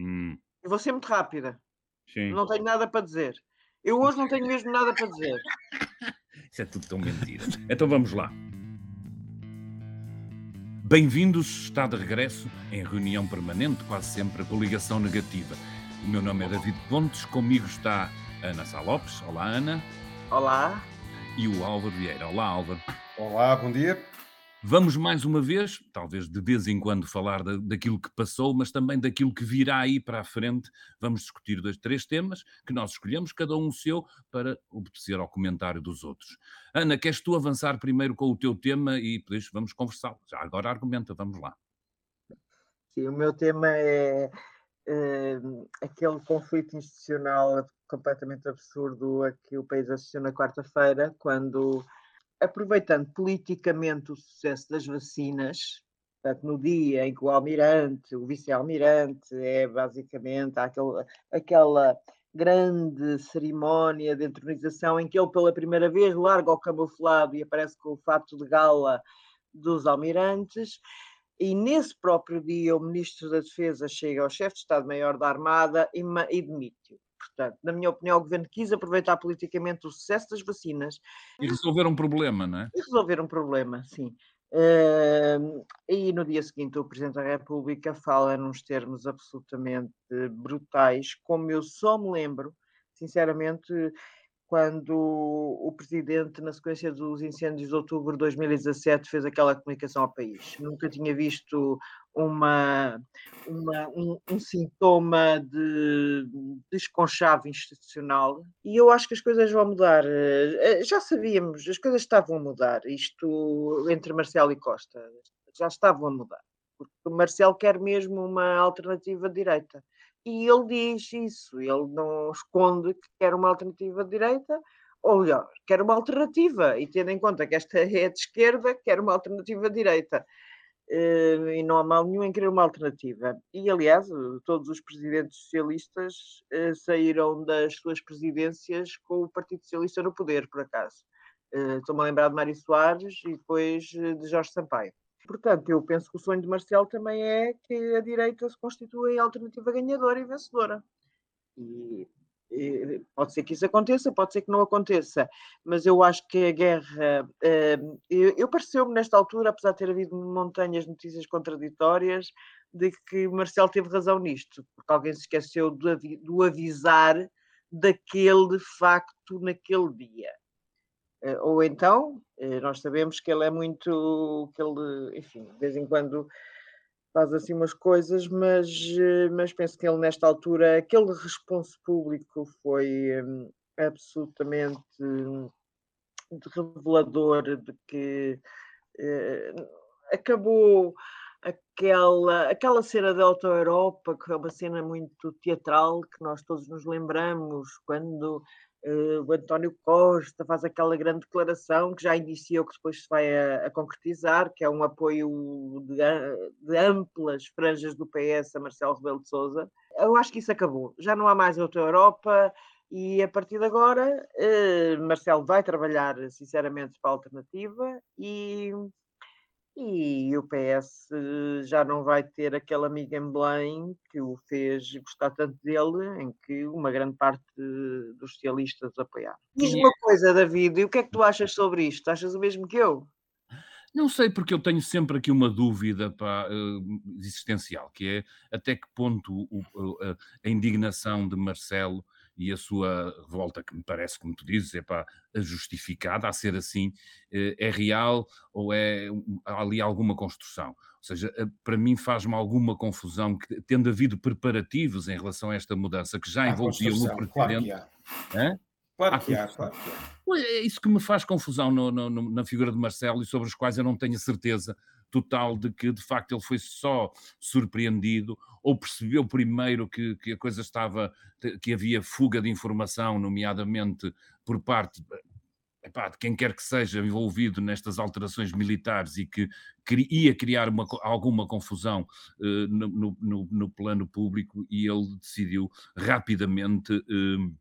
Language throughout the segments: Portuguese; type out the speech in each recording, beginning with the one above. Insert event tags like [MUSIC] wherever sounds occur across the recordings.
Hum. Eu vou ser muito rápida. Sim. Não tenho nada para dizer. Eu hoje não tenho mesmo nada para dizer. [LAUGHS] Isso é tudo tão mentira. Então vamos lá. Bem-vindos, está de regresso em reunião permanente, quase sempre com ligação negativa. O meu nome é David Pontes, comigo está Ana Sá Lopes. Olá, Ana. Olá. E o Álvaro Vieira. Olá, Álvaro. Olá, bom dia. Vamos mais uma vez, talvez de vez em quando, falar da, daquilo que passou, mas também daquilo que virá aí para a frente. Vamos discutir dois, três temas que nós escolhemos, cada um o seu, para obedecer ao comentário dos outros. Ana, queres tu avançar primeiro com o teu tema e depois vamos conversar? Já agora argumenta, vamos lá. Sim, o meu tema é, é aquele conflito institucional completamente absurdo a que o país assistiu na quarta-feira, quando aproveitando politicamente o sucesso das vacinas, portanto, no dia em que o almirante, o vice-almirante, é basicamente aquele, aquela grande cerimónia de entronização em que ele pela primeira vez larga o camuflado e aparece com o fato de gala dos almirantes. E nesse próprio dia, o Ministro da Defesa chega ao chefe de Estado-Maior da Armada e, e demite-o. Portanto, na minha opinião, o governo quis aproveitar politicamente o sucesso das vacinas. E resolver um problema, não é? E resolver um problema, sim. Uh, e no dia seguinte o Presidente da República fala nos termos absolutamente brutais, como eu só me lembro, sinceramente, quando o Presidente, na sequência dos incêndios de outubro de 2017, fez aquela comunicação ao país. Nunca tinha visto uma, uma um, um, sintoma de desconchave institucional e eu acho que as coisas vão mudar. Eh, já sabíamos, as coisas estavam a mudar, isto entre Marcelo e Costa, já estavam a mudar. Porque o Marcelo quer mesmo uma alternativa direita e ele diz isso, ele não esconde que quer uma alternativa direita, ou melhor, quer uma alternativa, e tendo em conta que esta [LAUGHS] é de esquerda, quer uma alternativa direita. Uh, e não há mal nenhum em querer uma alternativa. E, aliás, todos os presidentes socialistas uh, saíram das suas presidências com o Partido Socialista no poder, por acaso. Uh, Estou-me a lembrar de Mário Soares e depois de Jorge Sampaio. Portanto, eu penso que o sonho de Marcelo também é que a direita se constitua em alternativa ganhadora e vencedora. E, pode ser que isso aconteça, pode ser que não aconteça, mas eu acho que a guerra. Uh, eu, eu pareceu-me nesta altura, apesar de ter havido montanhas notícias contraditórias, de que Marcelo teve razão nisto, porque alguém se esqueceu do, do avisar daquele facto naquele dia. Eh, ou então, eh, nós sabemos que ele é muito, que ele, enfim, de vez em quando faz assim umas coisas, mas, eh, mas penso que ele nesta altura, aquele responso público foi hum, absolutamente hum, revelador de que acabou aquela, aquela cena da Auto-Europa, que é uma cena muito teatral, que nós todos nos lembramos, quando Uh, o António Costa faz aquela grande declaração que já iniciou, que depois se vai a, a concretizar, que é um apoio de, de, amplas franjas do PS a Marcelo Rebelo de Sousa. Eu acho que isso acabou. Já não há mais outra Europa e a partir de agora uh, Marcelo vai trabalhar sinceramente para a alternativa e e o PS já não vai ter aquele amigo em Belém que o fez gostar tanto dele, em que uma grande parte dos socialistas apoiaram. Diz uma coisa, David, e o que é que tu achas sobre isto? Achas o mesmo que eu? Não sei, porque eu tenho sempre aqui uma dúvida pá, existencial, que é até que ponto a indignação de Marcelo e a sua revolta, que me parece, como tu dizes, é pá, justificada a ser assim, eh, é real ou é há ali alguma construção? Ou seja, eh, para mim faz-me alguma confusão que, tendo havido preparativos em relação a esta mudança que já envolvia o presidente. Claro Claro que há, claro que há. É isso que me faz confusão no, no, na figura de Marcelo e sobre os quais eu não tenho certeza total de que de facto ele foi só surpreendido ou percebeu primeiro que, que a coisa estava, que havia fuga de informação, nomeadamente por parte epá, de quem quer que seja envolvido nestas alterações militares e que ia criar uma, alguma confusão uh, no, no, no, plano público e ele decidiu rapidamente uh,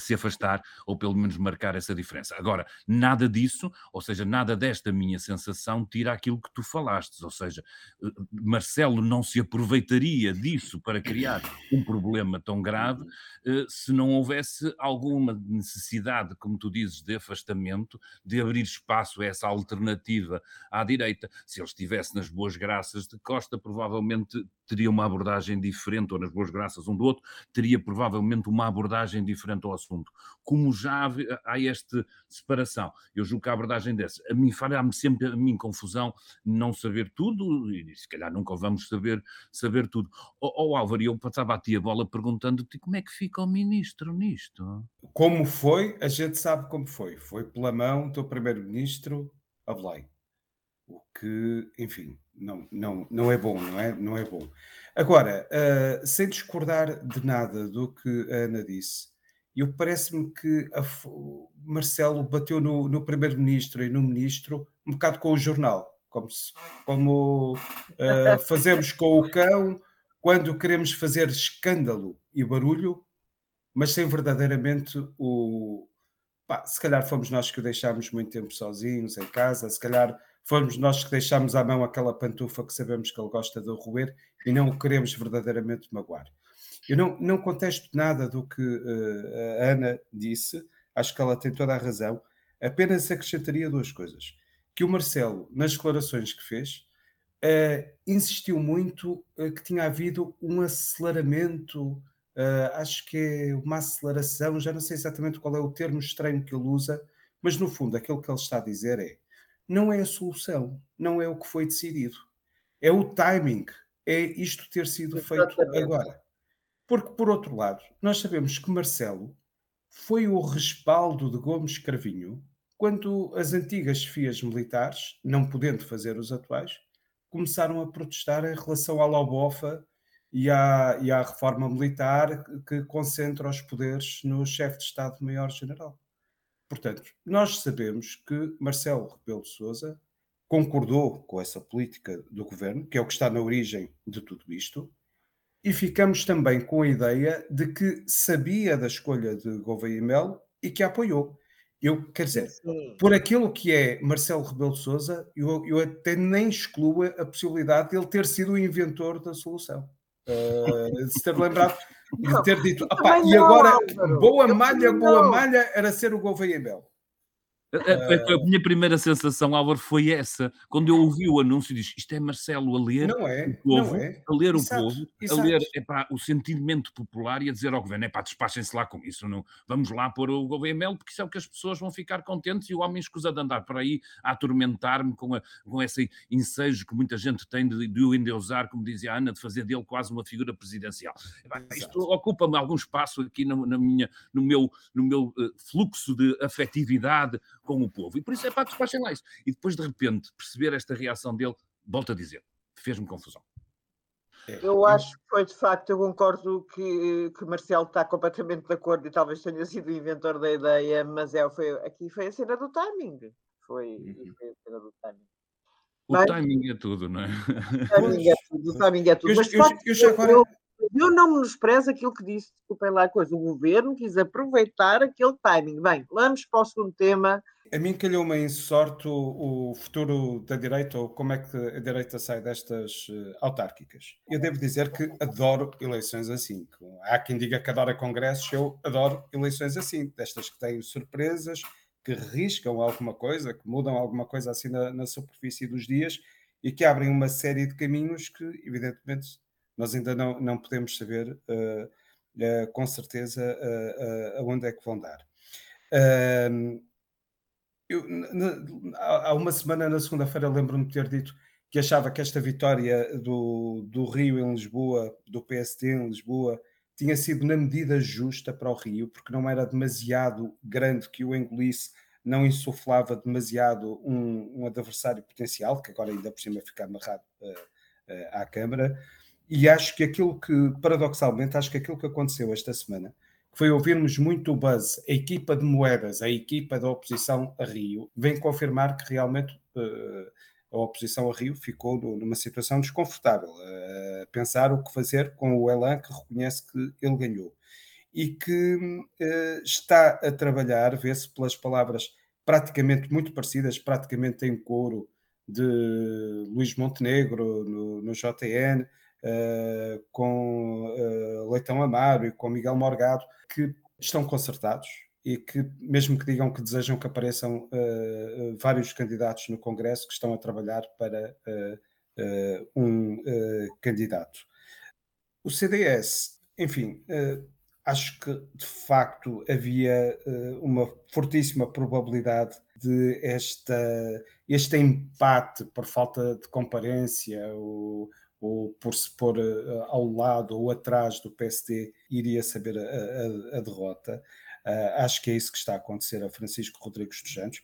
se afastar ou pelo menos marcar essa diferença. Agora, nada disso, ou seja, nada desta minha sensação tira aquilo que tu falaste, ou seja, eh, Marcelo não se aproveitaria disso para criar um problema tão grave eh, se não houvesse alguma necessidade, como tu dizes, de afastamento, de abrir espaço a essa alternativa à direita. Se ele estivesse nas boas graças de Costa, provavelmente teria uma abordagem diferente, ou nas boas graças um do outro, teria provavelmente uma abordagem diferente ao assunto. Como já há esta separação, eu julgo que a abordagem dessa, a mim fará-me sempre a mim confusão não saber tudo, e se calhar nunca vamos saber, saber tudo. Ó oh, Álvaro, eu passava a ti a bola perguntando-te como é que fica o ministro nisto? Como foi, a gente sabe como foi. Foi pela mão do primeiro-ministro Avelay. O que, enfim, não, não, não é bom, não é, não é bom. Agora, uh, sem discordar de nada do que a Ana disse, eu parece-me que a, Marcelo bateu no, no primeiro-ministro e no ministro um bocado com o jornal, como, se, como uh, [LAUGHS] fazemos com o cão quando queremos fazer escândalo e barulho, mas sem verdadeiramente o. Pá, se calhar fomos nós que o deixámos muito tempo sozinhos em casa, se calhar fomos nós que deixámos à mão aquela pantufa que sabemos que ele gosta de roer e não o queremos verdadeiramente magoar. Eu não, não contesto nada do que uh, a Ana disse, acho que ela tem toda a razão, apenas acrescentaria duas coisas. Que o Marcelo, nas declarações que fez, uh, insistiu muito uh, que tinha havido um aceleramento, acho que é uma aceleração, já não sei exatamente qual é o termo estranho que ele usa, mas no fundo aquilo que ele está a dizer é não é a solução, não é o que foi decidido. É o timing, é isto ter sido Exatamente. feito agora. Porque, por outro lado, nós sabemos que Marcelo foi o respaldo de Gomes Cravinho quando as antigas FIAs militares, não podendo fazer os atuais, começaram a protestar em relação à Lobofa e à, e à reforma militar que concentra os poderes no chefe de Estado-Maior-General. Portanto, nós sabemos que Marcelo Rebelo de Sousa concordou com essa política do governo, que é o que está na origem de tudo isto, e ficamos também com a ideia de que sabia da escolha de Gouveia Melo e que a apoiou. Eu, quer dizer, Sim. por aquilo que é Marcelo Rebelo de Sousa, eu, eu até nem excluo a possibilidade de ele ter sido o inventor da solução. Uh, de se ter lembrado de ter dito, e agora, boa malha, boa malha, era ser o Gouveia Belo. A, a, a, minha primeira sensação, Álvaro, foi essa. Quando eu ouvi o anúncio, disse: Isto é Marcelo a ler não é, o povo, é. a ler exato, o povo, exato. a ler epá, o sentimento popular e a dizer ao governo: epá, despachem-se lá com isso, não, vamos lá pôr o governo porque isso é o que as pessoas vão ficar contentes e o homem escusa de andar por aí a atormentar-me com, com esse ensejo que muita gente tem de, de o endeusar, como dizia a Ana, de fazer dele quase uma figura presidencial. Epá, isto ocupa-me algum espaço aqui no, na minha, no meu, no meu uh, fluxo de afetividade com o povo. E por isso é pá, despachem lá isso. E depois, de repente, perceber esta reação dele, volto a dizer, fez-me confusão. É. Eu acho que foi de facto, eu concordo que, que Marcelo está completamente de acordo e talvez tenha sido o inventor da ideia, mas é, foi, aqui foi a cena do timing. Foi, uhum. foi a cena do timing. O mas, timing é tudo, não é? O timing é tudo, o timing é tudo. Eu, mas, eu, eu, eu, agora... eu, não menosprezo aquilo que disse, desculpem lá a coisa. O governo quis aproveitar aquele timing. Bem, vamos para o segundo tema. A mim calhou-me em sorte o, o, futuro da direita, ou como é que a direita sai destas uh, autárquicas. Eu devo dizer que adoro eleições assim. Há quem diga que adora congressos, eu adoro eleições assim, destas que têm surpresas, que riscam alguma coisa, que mudam alguma coisa assim na, na superfície dos dias e que abrem uma série de caminhos que, evidentemente, nós ainda não, não podemos saber uh, uh, com certeza uh, aonde é que vão dar. Eu, na, há uma semana, na segunda-feira, lembro-me de ter dito que achava que esta vitória do, do Rio em Lisboa, do PSD em Lisboa, tinha sido na medida justa para o Rio, porque não era demasiado grande que o engolisse, não insuflava demasiado um, um adversário potencial, que agora ainda por cima fica amarrado uh, uh, à Câmara. E acho que aquilo que, paradoxalmente, acho que aquilo que aconteceu esta semana foi ouvirmos muito o buzz, a equipa de moedas, a equipa da oposição a Rio, vem confirmar que realmente uh, a oposição a Rio ficou numa situação desconfortável, a uh, pensar o que fazer com o Elan que reconhece que ele ganhou. e que uh, está a trabalhar, vê-se pelas palavras praticamente muito parecidas, praticamente em coro de Luís Montenegro no, no JN, uh, com uh, Leitão Amaro e com Miguel Morgado, que estão concertados e que, mesmo que digam que desejam que apareçam uh, vários candidatos no Congresso, que estão a trabalhar para um candidato. O CDS, enfim, acho que de facto havia uma fortíssima probabilidade de esta, este empate por falta de comparência ou, ou por se pôr uh, ao lado ou atrás do PSD, iria saber a, a, a derrota. Uh, acho que é isso que está a acontecer a Francisco Rodrigues dos Santos.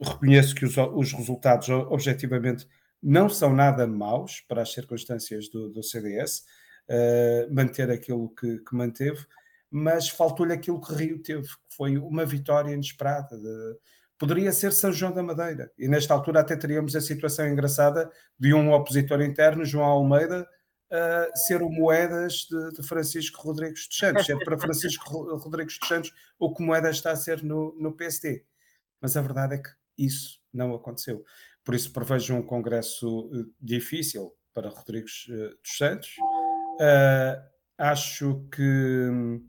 Reconheço que os, os resultados, objetivamente, não são nada maus para as circunstâncias do, do CDS, uh, manter aquilo que, que manteve, mas faltou-lhe aquilo que Rio teve, que foi uma vitória inesperada. De, poderia ser São João da Madeira. E nesta altura até teríamos a situação engraçada de um opositor interno, João Almeida, uh, ser o Moedas de, de, Francisco Rodrigues dos Santos, ser para Francisco Rodrigues dos Santos o que Moedas está a ser no, no PSD. Mas a verdade é que isso não aconteceu. Por isso prevejo um congresso uh, difícil para Rodrigues uh, dos Santos. acho que hum,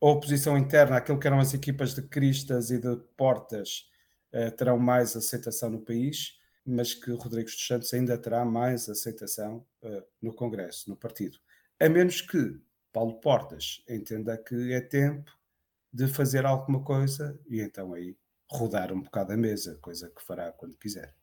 a oposição interna, aquilo que eram as equipas de Cristas e de Portas, eh, terão mais aceitação no país, mas que Rodrigues dos Santos ainda terá mais aceitação uh, no Congresso, no partido. A menos que Paulo Portas entenda que é tempo de fazer alguma coisa e então aí rodar um bocado a mesa, coisa que fará quando quiser.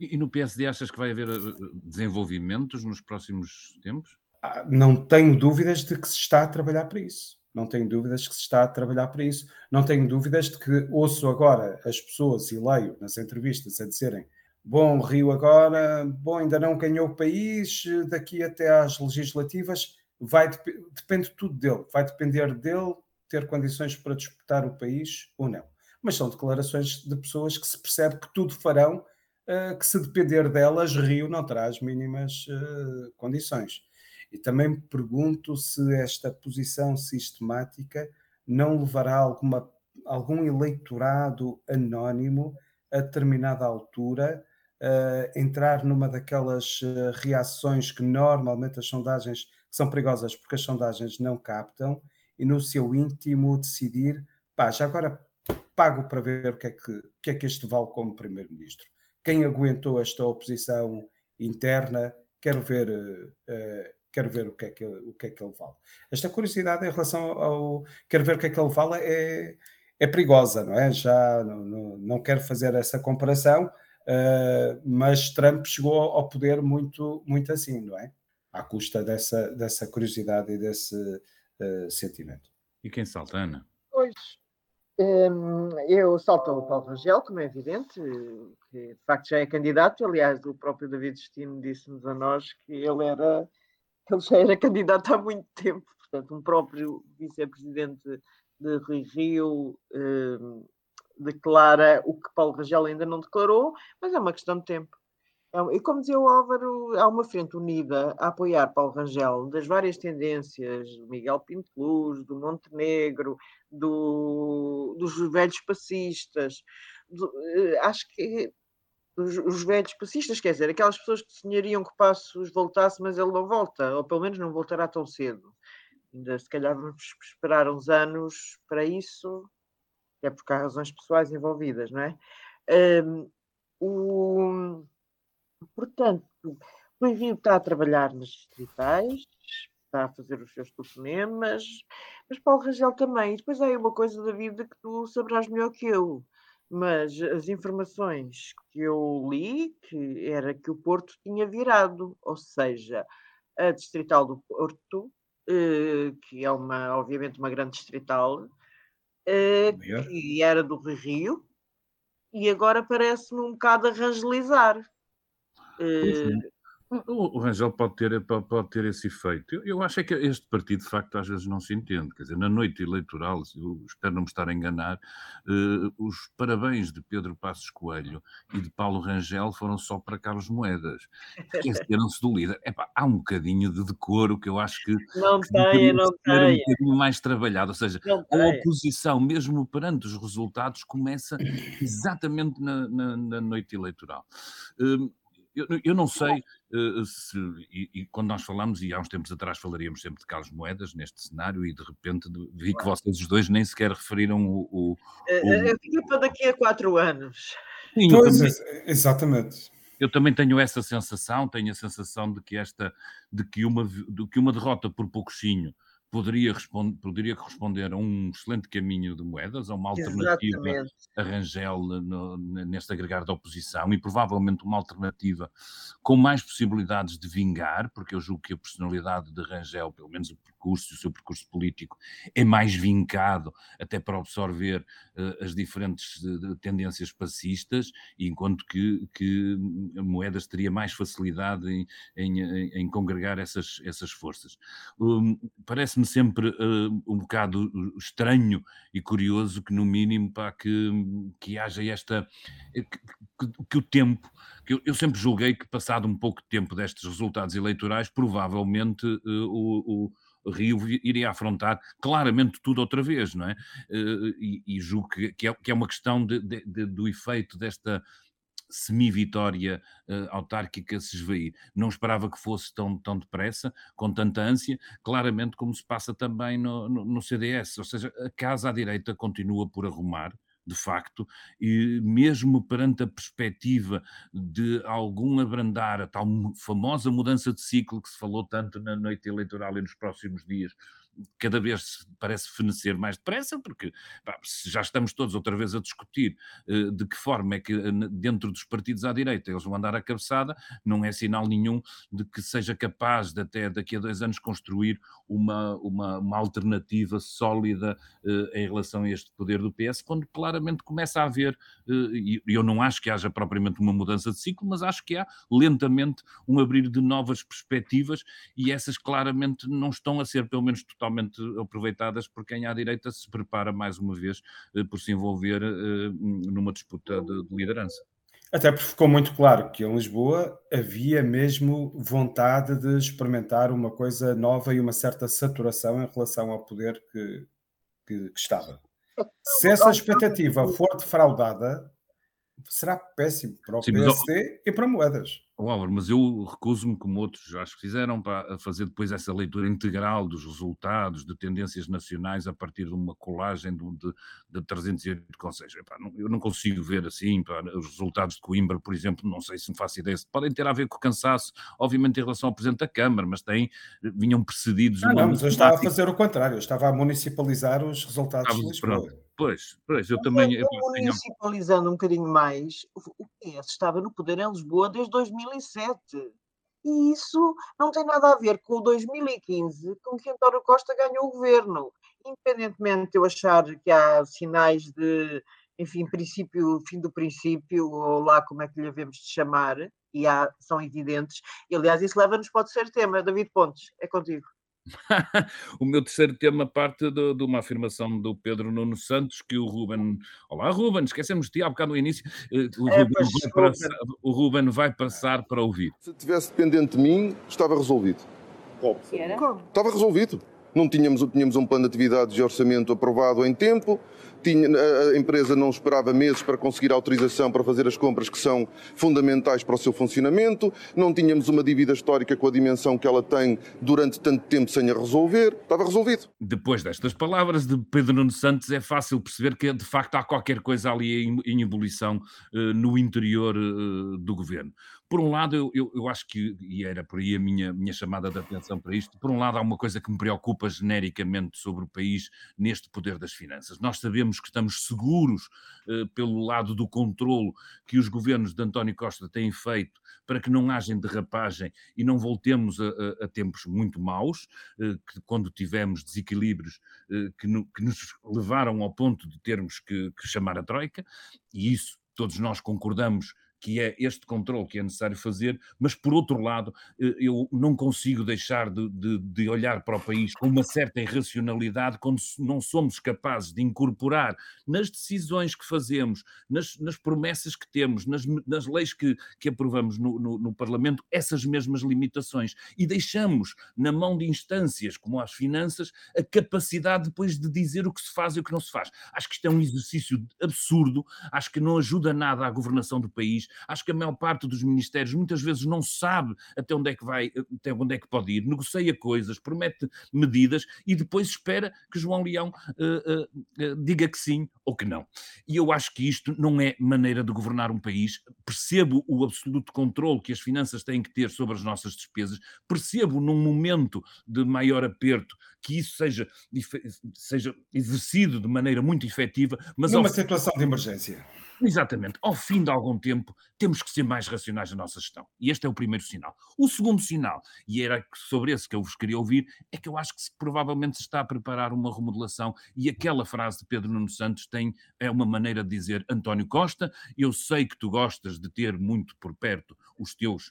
E, e no PSD achas que vai haver eh, desenvolvimentos nos próximos tempos? Ah, não tenho dúvidas de que se está a trabalhar para isso não tenho dúvidas que se está a trabalhar para isso. Não tenho dúvidas de que ouço agora as pessoas e leio nas entrevistas a dizerem: bom, Rio agora, bom, ainda não ganhou o país, daqui até às legislativas, vai depende tudo dele, vai depender dele ter condições para disputar o país ou não. Mas são declarações de pessoas que se percebe que tudo farão, uh, que se depender delas, Rio não terá as mínimas uh, condições. E também me pergunto se esta posição sistemática não levará alguma, algum eleitorado anónimo a determinada altura a entrar numa daquelas eh, reações que normalmente as sondagens são perigosas porque as sondagens não captam e no seu íntimo decidir, pá, já agora pago para ver o que é que, o que, é que este vale como primeiro-ministro. Quem aguentou esta oposição interna, quero ver uh, quero ver o que é que, o que, é que ele vale. Esta curiosidade em relação ao quero ver o que é que ele vale é, é perigosa, não é? Já não, não, não quero fazer essa comparação, uh, mas Trump chegou ao poder muito, muito assim, não é? À custa dessa, dessa curiosidade e desse uh, sentimento. E quem salta, Ana? Pois, um, eu salto o Paulo Rangel, como é evidente, que de facto já é candidato. Aliás, o próprio David Destino disse-nos a nós que ele era ele já era candidato há muito tempo, portanto, um próprio vice-presidente de Rio eh, declara o que Paulo Rangel ainda não declarou, mas é uma questão de tempo. É e como dizia o Álvaro, há uma frente unida a apoiar Paulo Rangel das várias tendências, do Miguel Pinto Luz, do Montenegro, do, dos velhos passistas. Do, eh, acho que os, os, velhos passistas, quer dizer, aquelas pessoas que sonhariam que Passos voltasse, mas ele não volta, ou pelo menos não voltará tão cedo. Ainda se calhar vamos esperar uns anos para isso, é porque há razões pessoais envolvidas, não é? Um, o, portanto, o Envio está a trabalhar nas distritais, está a fazer os seus telefonemas, mas Paulo Rangel também. E depois há aí uma coisa da vida que tu saberás melhor que eu mas as informações que eu li que era que o Porto tinha virado, ou seja, a distrital do Porto, eh, que é uma, obviamente, uma grande distrital, eh, que era do Rio, e agora parece-me um bocado a rangelizar. Eh, O, Rangel pode ter, pode, ter esse efeito. Eu, eu, acho é que este partido, de facto, às vezes não se entende. Quer dizer, na noite eleitoral, espero não me estar a enganar, uh, os parabéns de Pedro Passos Coelho e de Paulo Rangel foram só para Carlos Moedas. Esqueceram-se do líder. Epá, há um bocadinho de decoro que eu acho que. Não tem, não tem. um bocadinho mais trabalhado. Ou seja, a oposição, mesmo perante os resultados, começa exatamente na, na, na noite eleitoral. Uh, eu, eu não sei uh, se, e, e, quando nós falamos, e há uns tempos atrás falaríamos sempre de Carlos Moedas neste cenário, e de repente vi que vocês os dois nem sequer referiram o. o, o... Eu fiquei para daqui a quatro anos. Sim, pois, também, exatamente. Eu também tenho essa sensação, tenho a sensação de que esta, de que uma, de que uma derrota por pouquinho poderia, responder, poderia corresponder a um excelente caminho de moedas, a uma alternativa Exatamente. a Rangel no, neste agregar da oposição e provavelmente uma alternativa com mais possibilidades de vingar, porque eu julgo que a personalidade de Rangel, pelo menos o percurso, o seu percurso político, é mais vincado até para absorver uh, as diferentes uh, tendências passistas, enquanto que, que Moedas teria mais facilidade em, em, em congregar essas, essas forças. Um, Parece-me parece-me sempre uh, um bocado estranho e curioso que, no mínimo, para que, que haja esta. Eh, que, que, que o tempo. Que eu, eu, sempre julguei que, passado um pouco de tempo destes resultados eleitorais, provavelmente uh, o, o Rio iria afrontar claramente tudo outra vez, não é? E, e julgo que, que, é, que é uma questão de, de, de, do efeito desta semi-vitória uh, autárquica se esvair. Não esperava que fosse tão, tão depressa, com tanta ânsia, claramente como se passa também no, no, no CDS, ou seja, a casa à direita continua por arrumar, de facto, e mesmo perante a perspectiva de algum abrandar, a tal famosa mudança de ciclo que se falou tanto na noite eleitoral e nos próximos dias, cada vez parece fenecer mais depressa, porque pá, já estamos todos outra vez a discutir uh, de que forma é que uh, dentro dos partidos à direita eles vão andar a cabeçada, não é sinal nenhum de que seja capaz de até daqui a dois anos construir uma, uma, uma alternativa sólida uh, em relação a este poder do PS, quando claramente começa a haver, e eu não acho que haja propriamente uma mudança de ciclo, mas acho que há lentamente um abrir de novas perspectivas e essas claramente não estão a ser, pelo menos totalmente totalmente aproveitadas por quem à direita se prepara mais uma vez eh, por se envolver eh, numa disputa de, de liderança. Até porque ficou muito claro que em Lisboa havia mesmo vontade de experimentar uma coisa nova e uma certa saturação em relação ao poder que, que, que estava. Se essa expectativa for defraudada, será péssimo para o Sim, PSD e para moedas. Oh, Álvaro, mas eu recuso-me, como outros acho que fizeram, para fazer depois essa leitura integral dos resultados, de tendências nacionais a partir de uma colagem de, de, de 308 conselhos. Epá, não, eu não consigo ver assim, pá, os resultados de Coimbra, por exemplo, não sei se me faço ideia, podem ter a ver com o cansaço, obviamente em relação ao Presidente da Câmara, mas têm, vinham precedidos... Ah, não, mas eu estava a fazer o contrário, eu estava a municipalizar os resultados de Lisboa. Pois, pois, eu também. Eu, municipalizando um bocadinho mais, o PS estava no poder em Lisboa desde 2007. E isso não tem nada a ver com o 2015, com que António Costa ganhou o governo. Independentemente de eu achar que há sinais de, enfim, princípio, fim do princípio, ou lá como é que lhe havemos de chamar, e há, são evidentes. E, aliás, isso leva-nos para o terceiro tema. David Pontes, é contigo. [LAUGHS] o meu terceiro tema parte de, de, uma afirmação do Pedro Nuno Santos que o Ruben. Olá, Ruben, esquecemos de ti há bocado no início. Eh, o, é, Ruben vai passar, o Ruben vai passar para ouvir. Se tivesse dependente de mim, estava resolvido. Como? Estava resolvido. Não tínhamos, tínhamos um plano de atividades de orçamento aprovado em tempo, tinha, a empresa não esperava meses para conseguir autorização para fazer as compras que são fundamentais para o seu funcionamento, não tínhamos uma dívida histórica com a dimensão que ela tem durante tanto tempo sem a resolver, estava resolvido. Depois destas palavras de Pedro Nuno Santos, é fácil perceber que de facto há qualquer coisa ali em, em ebulição uh, no interior uh, do governo. Por um lado, eu, eu, eu, acho que, e era por aí a minha, minha chamada de atenção para isto, por um lado há uma coisa que me preocupa genericamente sobre o país neste poder das finanças. Nós sabemos que estamos seguros uh, pelo lado do controlo que os governos de António Costa têm feito para que não haja derrapagem e não voltemos a, a, a tempos muito maus, uh, que quando tivemos desequilíbrios uh, que, no, que, nos levaram ao ponto de termos que, que chamar a Troika, e isso todos nós concordamos que é este controle que é necessário fazer, mas por outro lado, eh, eu não consigo deixar de, de, de olhar para o país com uma certa irracionalidade quando não somos capazes de incorporar nas decisões que fazemos, nas, nas promessas que temos, nas, nas leis que, que aprovamos no, no, no Parlamento, essas mesmas limitações e deixamos na mão de instâncias como as finanças a capacidade depois de dizer o que se faz e o que não se faz. Acho que isto é um exercício absurdo, acho que não ajuda nada à governação do país Acho que a maior parte dos ministérios muitas vezes não sabe até onde é que vai, até onde é que pode ir, negocia coisas, promete medidas e depois espera que João Leão uh, uh, uh, diga que sim ou que não. E eu acho que isto não é maneira de governar um país. Percebo o absoluto controle que as finanças têm que ter sobre as nossas despesas, percebo num momento de maior aperto que isso seja, seja exercido de maneira muito efetiva, mas numa ao... situação de emergência. Exatamente. Ao fim de algum tempo, temos que ser mais racionais na nossa gestão. E este é o primeiro sinal. O segundo sinal, e era sobre esse que eu vos queria ouvir, é que eu acho que se, provavelmente se está a preparar uma remodelação e aquela frase de Pedro Nuno Santos tem é uma maneira de dizer António Costa, eu sei que tu gostas de ter muito por perto os teus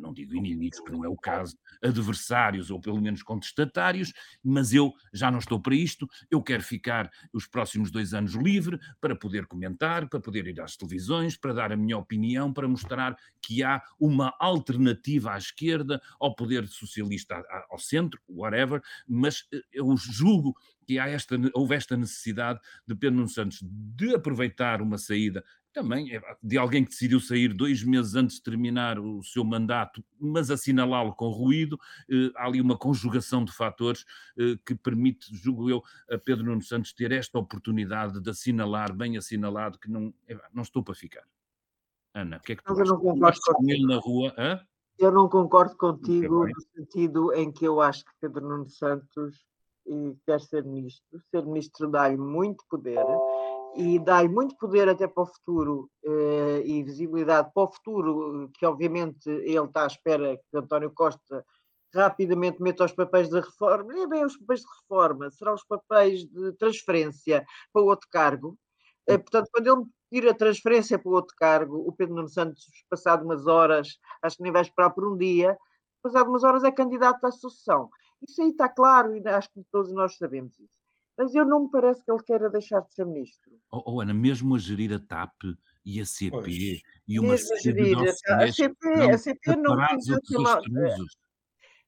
não digo inimigos, que não é o caso, adversários ou pelo menos contestatários, mas eu já não estou para isto, eu quero ficar os próximos dois anos livre para poder comentar, para poder ir às televisões, para dar a minha opinião, para mostrar que há uma alternativa à esquerda, ao poder socialista, ao centro, whatever, mas eh, eu julgo que há esta, houve esta necessidade de Pedro Nuno Santos de aproveitar uma saída também é de alguém que decidiu sair dois meses antes de terminar o seu mandato, mas assinalá-lo com ruído. Eh, há ali uma conjugação de fatores eh, que permite, julgo eu, a Pedro Nuno Santos ter esta oportunidade de assinalar, bem assinalado, que não, não estou para ficar. Ana, o que é que tu mas eu não concordo com ele na rua? Hã? Eu não concordo contigo no sentido em que eu acho que Pedro Nuno Santos eh, quer ser ministro. Ser ministro dá-lhe muito poder e dá-lhe muito poder até para o futuro eh, e visibilidade para o futuro, que obviamente ele está à espera que António Costa rapidamente meta os papéis de reforma, nem é bem os papéis de reforma, serão os papéis de transferência para outro cargo. Eh, portanto, quando ele tira a transferência para outro cargo, o Pedro Nuno Santos, passado umas horas, acho que nem vai esperar por um dia, passado umas horas é candidato à sucessão. Isso aí está claro e acho que todos nós sabemos isso mas eu não me parece que ele queira deixar de ser ministro. Oh, oh Ana, mesmo a gerir a TAP e a CP pois. e uma série de a CP, não, a CP não tem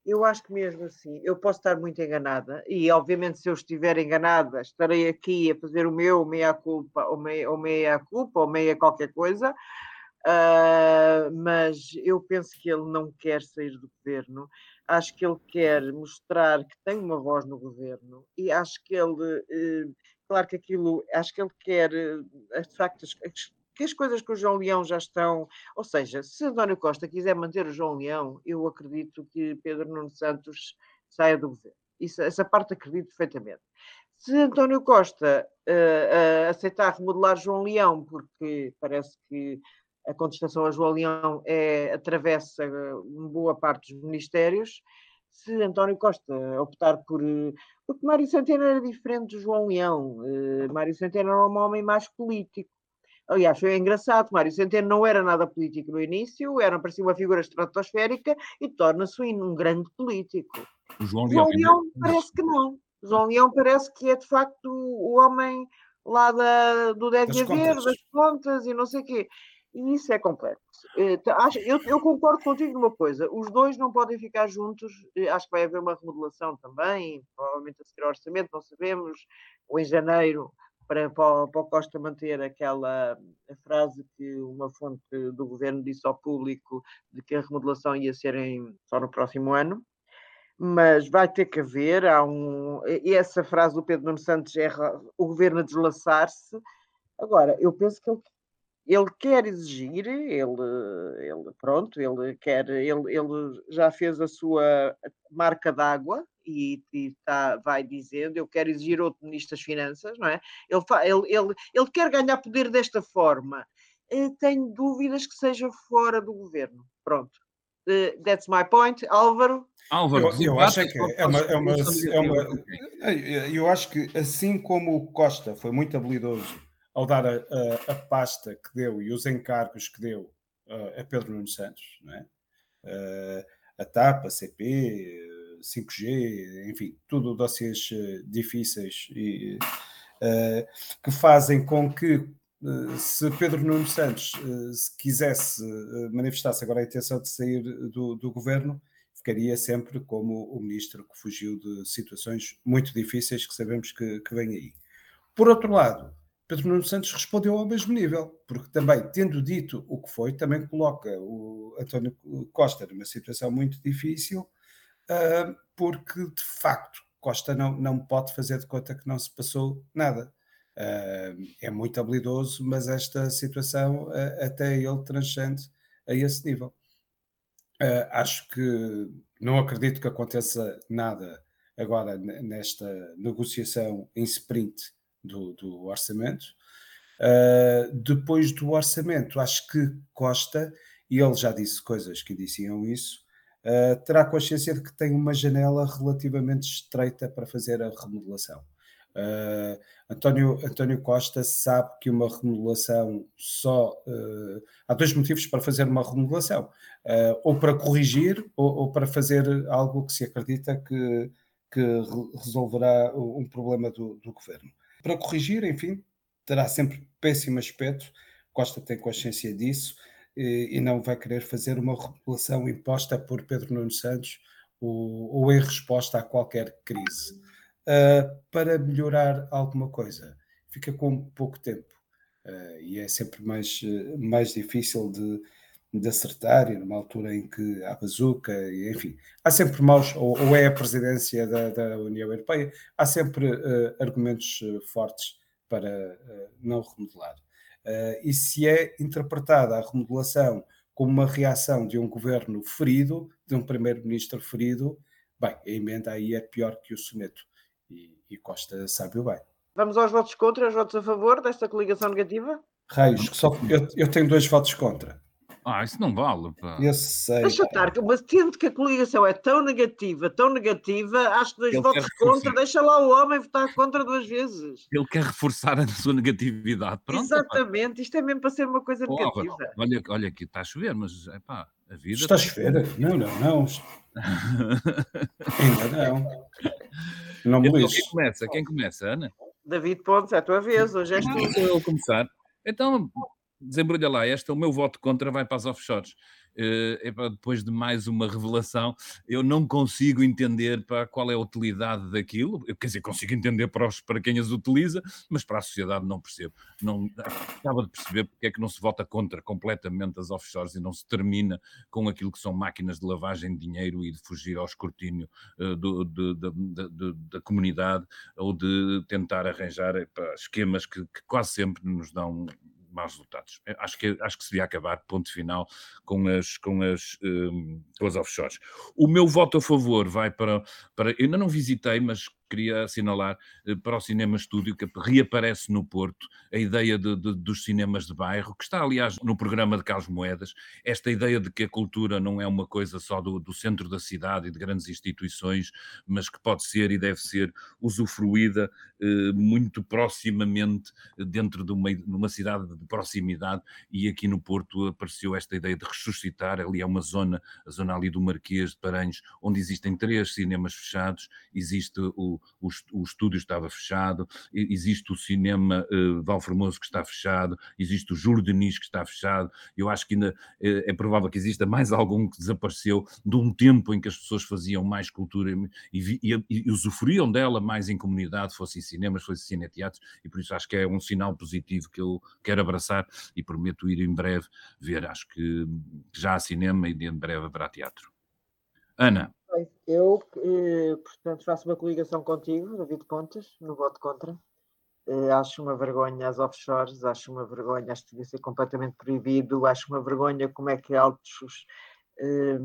eu acho que mesmo assim, eu posso estar muito enganada, e obviamente se eu estiver enganada, estarei aqui a fazer o meu meia-culpa, ou meia, ou meia-culpa, ou meia qualquer coisa, uh, mas eu penso que ele não quer sair do governo, acho que ele quer mostrar que tem uma voz no governo e acho que ele, eh, claro que aquilo, acho que ele quer, eh, de facto, que as coisas com o João Leão já estão, ou seja, se António Costa quiser manter o João Leão, eu acredito que Pedro Nuno Santos saia do governo. Isso, essa parte acredito perfeitamente. Se António Costa uh, uh, aceitar remodelar João Leão, porque parece que a contestação a João Leão é, atravessa boa parte dos ministérios. Se António Costa optar por. Porque Mário Centeno era diferente de João Leão. Uh, Mário Centeno era um homem mais político. Aliás, foi engraçado, Mário Centeno não era nada político no início, era parecia uma figura estratosférica e torna-se um grande político. O João Leão, João Leão parece que não. João Leão parece que é de facto o homem lá da, do deve haver, das contas e não sei o quê. E isso é complexo. Eh, eu, eu, concordo contigo numa coisa: os dois não podem ficar juntos. Eh, acho que vai haver uma remodelação também, provavelmente a seguir ao orçamento, não sabemos, ou em janeiro, para, para, para o Costa manter aquela frase que uma fonte do governo disse ao público de que a remodelação ia ser em, só no próximo ano. Mas vai ter que haver, há um, e essa frase do Pedro Nuno Santos é o governo a deslaçar-se. Agora, eu penso que ele ele quer exigir, ele, ele pronto, ele quer, ele, ele já fez a sua marca d'água e, e tá, vai dizendo, eu quero exigir outro ministro das Finanças, não é? Ele, ele, ele, ele quer ganhar poder desta forma. Eu tenho dúvidas que seja fora do governo. Pronto. Uh, that's my point. Álvaro? Álvaro, eu, eu acho que é uma, é uma, é uma, eu acho que assim como o Costa foi muito habilidoso ao dar a, a, a, pasta que deu e os encargos que deu uh, a Pedro Nuno Santos, não é? a TAP, a CP, 5G, enfim, tudo dossiês difíceis e que fazem com que se Pedro Nuno Santos se quisesse manifestasse agora a intenção de sair do, do governo, ficaria sempre como o ministro que fugiu de situações muito difíceis que sabemos que, que vem aí. Por outro lado, Pedro Nuno Santos respondeu ao mesmo nível, porque também, tendo dito o que foi, também coloca o António Costa numa situação muito difícil, uh, porque de facto Costa não, não pode fazer de conta que não se passou nada. Uh, é muito habilidoso, mas esta situação uh, até ele transcende a esse nível. Acho que não acredito que aconteça nada agora nesta negociação em sprint do, do orçamento. Uh, depois do orçamento, acho que Costa, e ele já disse coisas que diziam isso, uh, terá consciência de que tem uma janela relativamente estreita para fazer a remodelação. Uh, António, António Costa sabe que uma remodelação só. Há dois motivos para fazer uma remodelação: ou para corrigir, ou, ou, para fazer algo que se acredita que, que resolverá um problema do, do, governo. Para corrigir, enfim, terá sempre péssimo aspecto. Costa tem consciência disso e, e não vai querer fazer uma remodelação imposta por Pedro Nuno Santos ou, ou em resposta a qualquer crise uh, para melhorar alguma coisa. Fica com pouco tempo uh, e é sempre mais, mais difícil de, de acertar e numa altura em que há bazuca, e, enfim, há sempre maus, ou, ou é a presidência da, da, União Europeia, há sempre uh, argumentos fortes para uh, não remodelar. Uh, e se é interpretada a remodelação como uma reação de um governo ferido, de um primeiro-ministro ferido, bem, a emenda aí é pior que o soneto e, e Costa sabe-o bem. Vamos aos votos contra, aos votos a favor desta coligação negativa? Raios, só eu, eu tenho dois votos contra. Ah, isso não vale. Pá. Eu sei. Deixa estar, mas tendo que a coligação é tão negativa, tão negativa, acho que dois Ele votos contra, deixa lá o homem votar contra duas vezes. Ele quer reforçar a sua negatividade. Pronto, Exatamente, pá. isto é mesmo para ser uma coisa Pô, negativa. Olha, olha aqui, está a chover, mas é pá, a vida. Está a chover? Não, não, não. [LAUGHS] Ainda não. Não me então, quem começa? Quem começa, Ana? David Pontes, é a tua vez, hoje és tu. Eu começar. Então, desembrulha lá, este é o meu voto contra, vai para as offshores. Uh, depois de mais uma revelação, eu não consigo entender para qual é a utilidade daquilo. Eu, quer dizer, consigo entender para, os, para quem as utiliza, mas para a sociedade não percebo. Não, acaba de perceber porque é que não se vota contra completamente as offshores e não se termina com aquilo que são máquinas de lavagem de dinheiro e de fugir ao escrutínio uh, do, de, de, de, da comunidade ou de tentar arranjar esquemas que, que quase sempre nos dão maus resultados. Acho que, acho que seria acabar, ponto final, com as, com as, um, com as offshores. O meu voto a favor vai para, para. Eu ainda não visitei, mas queria assinalar eh, para o Cinema Estúdio, que reaparece no Porto a ideia de, de, dos cinemas de bairro, que está, aliás, no programa de Carlos Moedas, esta ideia de que a cultura não é uma coisa só do, do centro da cidade e de grandes instituições, mas que pode ser e deve ser usufruída eh, muito proximamente dentro de uma, de uma cidade de proximidade, e aqui no Porto apareceu esta ideia de ressuscitar, ali é uma zona, a zona ali do Marquês de Paranhos, onde existem três cinemas fechados, existe o, o, o estúdio estava fechado, existe o cinema uh, Valformoso que está fechado, existe o Júlio Denis que está fechado. Eu acho que ainda uh, é provável que exista mais algum que desapareceu de um tempo em que as pessoas faziam mais cultura e, e, e usufruíam dela mais em comunidade, fossem cinemas, fossem cineteatros, e por isso acho que é um sinal positivo que eu quero abraçar e prometo ir em breve ver. Acho que já há cinema e de em breve haverá teatro. Ana. Eu, eh, portanto, faço uma coligação contigo, David Pontes, no voto contra. Eh, acho uma vergonha as offshores, acho uma vergonha, acho que devia ser completamente proibido, acho uma vergonha como é que altos eh,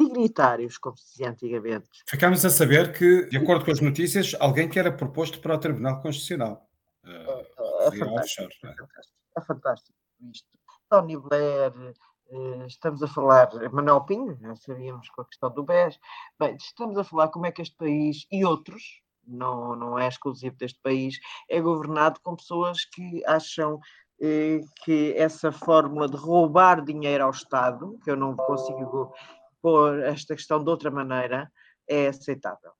dignitários, como se dizia antigamente. Ficámos a saber que, de acordo com as notícias, alguém que era proposto para o Tribunal Constitucional. Uh, é, é, fantástico, offshore, é? fantástico, é fantástico isto. Tony Blair, estamos a falar, Manuel Pinho, já sabíamos com a questão do BES, bem, estamos a falar como é que este país e outros, não, não é exclusivo deste país, é governado com pessoas que acham que essa fórmula de roubar dinheiro ao Estado, que eu não consigo pôr esta questão de outra maneira, é aceitável.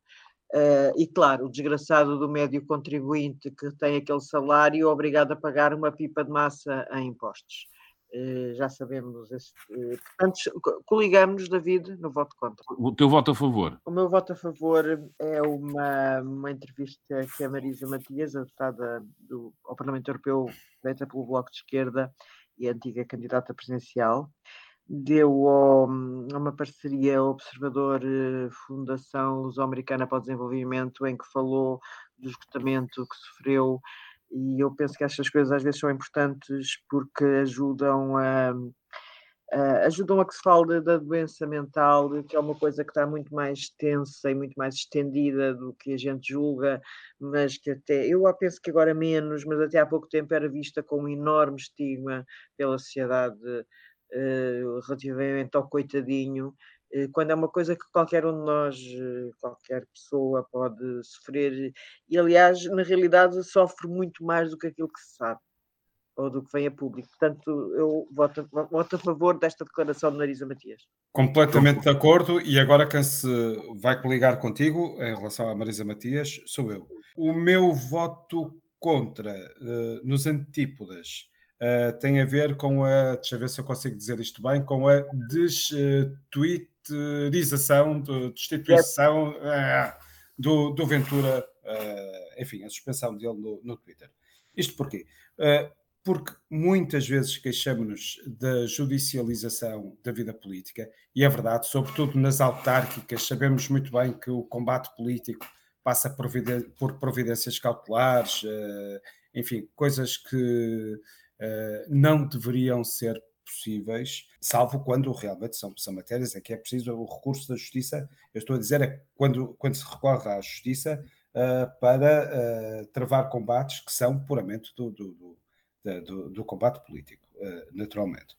Uh, e claro, o desgraçado do médio contribuinte que tem aquele salário obrigado a pagar uma pipa de massa em impostos. Uh, já sabemos. Uh, portanto, coligamos, David, no voto contra. O teu voto a favor? O meu voto a favor é uma, uma entrevista que a Marisa Matias, a deputada do, ao Parlamento Europeu, feita pelo Bloco de Esquerda e antiga candidata presidencial, deu ao, a uma parceria Observador eh, Fundação Luso-Americana para o Desenvolvimento, em que falou do esgotamento que sofreu, e eu penso que estas coisas às vezes são importantes porque ajudam a, a ajudam a que se fale da doença mental, que é uma coisa que está muito mais tensa e muito mais estendida do que a gente julga, mas que até, eu penso que agora menos, mas até há pouco tempo era vista com um enorme estigma pela sociedade uh, relativamente ao coitadinho, quando é uma coisa que qualquer um de nós, uh, qualquer pessoa pode sofrer, e aliás, na realidade, sofre muito mais do que aquilo que se sabe ou do que vem a público. Portanto, eu voto, voto a favor desta declaração de Marisa Matias. Completamente de acordo, e agora quem se vai coligar contigo em relação a Marisa Matias sou eu. O meu voto contra, nos antípodas, uh, tem a ver com a, deixa eu ver se eu consigo dizer isto bem, com a destwitterização, destituição uh, do, do Ventura, uh, enfim, a suspensão dele no, no Twitter. Isto porquê? porque muitas vezes queixamos-nos da judicialização da vida política, e é verdade, sobretudo nas autárquicas, sabemos muito bem que o combate político passa por, providências cautelares, enfim, coisas que eh, não deveriam ser possíveis, salvo quando realmente são, são matérias em que é preciso o recurso da justiça. Eu estou a dizer é quando, quando se recorre à justiça uh, para uh, travar combates que são puramente do, do, do, do combate político, uh, naturalmente.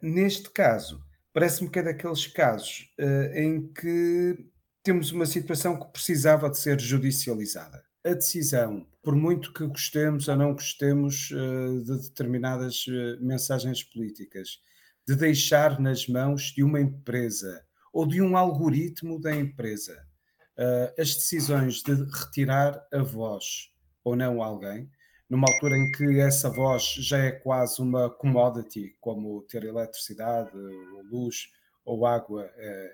neste caso, parece-me que é daqueles casos em que temos uma situação que precisava de ser judicializada a decisão, por muito que gostemos ou não gostemos uh, de determinadas uh, mensagens políticas, de deixar nas mãos de uma empresa ou de um algoritmo da empresa uh, as decisões de retirar a voz ou não alguém, numa altura em que essa voz já é quase uma commodity, como ter eletricidade, luz ou água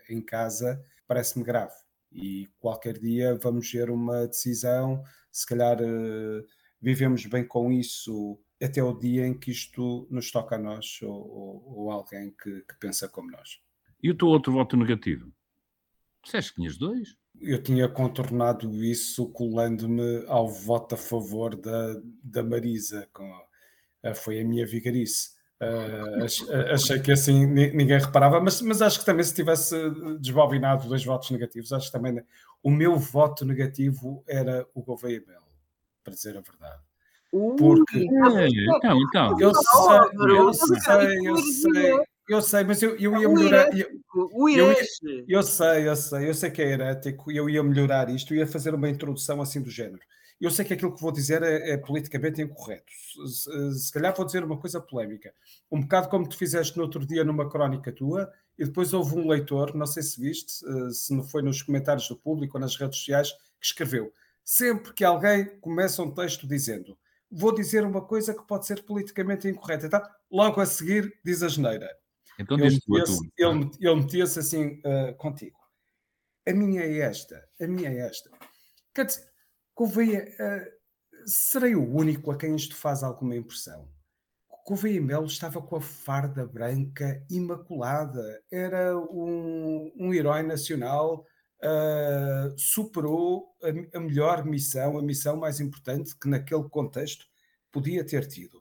em casa, parece-me grave e qualquer dia vamos ver uma decisão, se calhar uh, vivemos bem com isso até o dia em que isto nos toca a nós ou, ou, ou alguém que, que, pensa como nós. E o teu outro voto negativo? Disseste que tinhas dois? Eu tinha contornado isso colando-me ao voto a favor da, da Marisa, com, uh, foi a minha vigarice. Uh, achei que assim ninguém reparava, mas, mas acho que também se tivesse desbobinado dois votos negativos, acho que também o meu voto negativo era o Gouveia Belo, para dizer a verdade. Porque então, então. Eu sei, eu sei, eu sei, eu sei, mas eu, eu ia melhorar. Eu, eu, eu sei, eu sei, eu sei que é herético, eu ia melhorar isto, ia fazer uma introdução assim do género. Eu sei que aquilo que vou dizer é, é politicamente incorreto. Se, se, calhar vou dizer uma coisa polémica. Um bocado como tu fizeste no outro dia numa crónica tua, e depois houve um leitor, não sei se viste, eh, se não foi nos comentários do público ou nas redes sociais, que escreveu: sempre que alguém começa um texto dizendo vou dizer uma coisa que pode ser politicamente incorreta, então, logo a seguir diz a geneira. Então ele metia-se ele, ele metia assim uh, contigo. A minha é esta, a minha é esta. Quer dizer, Gouveia, uh, serei o único a quem isto faz alguma impressão. Gouveia Melo estava com a farda branca imaculada, era um, um herói nacional, uh, superou a, a melhor missão, a missão mais importante que naquele contexto podia ter tido.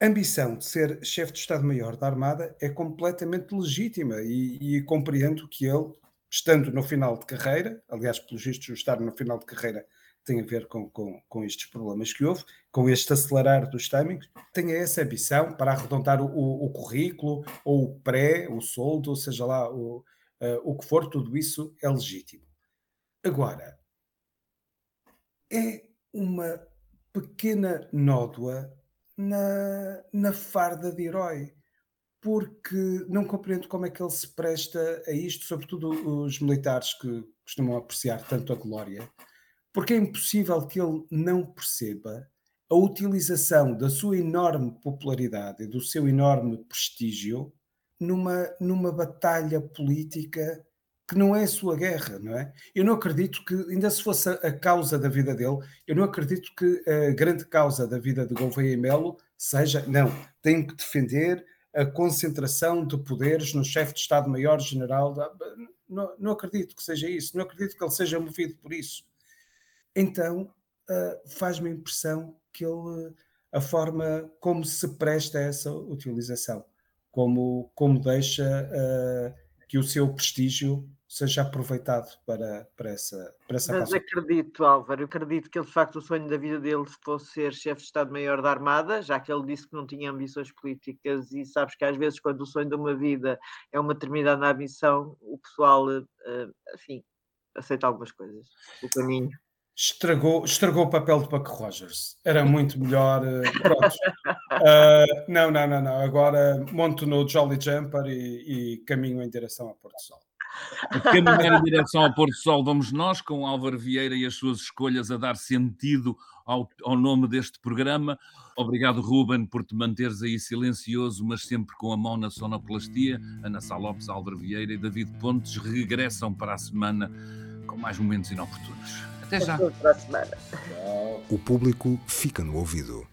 A ambição de ser chefe de Estado-Maior da Armada é completamente legítima e, e, compreendo que ele, estando no final de carreira, aliás, pelos vistos, estar no final de carreira tem a ver com, com, com estes problemas que houve, com este acelerar dos timings, tenha essa ambição para arredondar o, o, currículo, ou o pré, o soldo, ou seja lá o, uh, o que for, tudo isso é legítimo. Agora, é uma pequena nódoa na, na farda de herói, porque não compreendo como é que ele se presta a isto, sobretudo os militares que costumam apreciar tanto a glória, porque é impossível que ele não perceba a utilização da sua enorme popularidade e do seu enorme prestígio numa, numa batalha política que não é a sua guerra, não é? Eu não acredito que, ainda se fosse a, causa da vida dele, eu não acredito que a grande causa da vida de Gouveia e Melo seja, não, tem que defender a concentração de poderes no chefe de Estado-Maior-General. Não, não acredito que seja isso, não acredito que ele seja movido por isso. Então, uh, faz-me a impressão que ele, a forma como se presta a essa utilização, como, como deixa uh, que o seu prestígio seja aproveitado para, para essa, para essa Mas acredito, Álvaro, acredito que ele, de facto o sonho da vida dele fosse ser chefe de Estado-Maior da Armada, já que ele disse que não tinha ambições políticas e sabes que às vezes quando o sonho de uma vida é uma determinada ambição, o pessoal, uh, enfim, aceita algumas coisas, o caminho. Estragou, estragou o papel de Buck Rogers. Era muito melhor. Uh, pronto. Uh, [LAUGHS] não, não, não, não. Agora monto no Jolly Jumper e, e caminho em direção a Porto Sol. A caminhar em direção ao Porto Sol vamos nós, com Álvaro Vieira e as suas escolhas a dar sentido ao, ao nome deste programa. Obrigado, Ruben, por te manteres aí silencioso, mas sempre com a mão na sonoplastia. Ana Sá Lopes, Álvaro Vieira e David Pontes regressam para a semana com mais momentos inoportunos. Até já. Para a semana. O público fica no ouvido.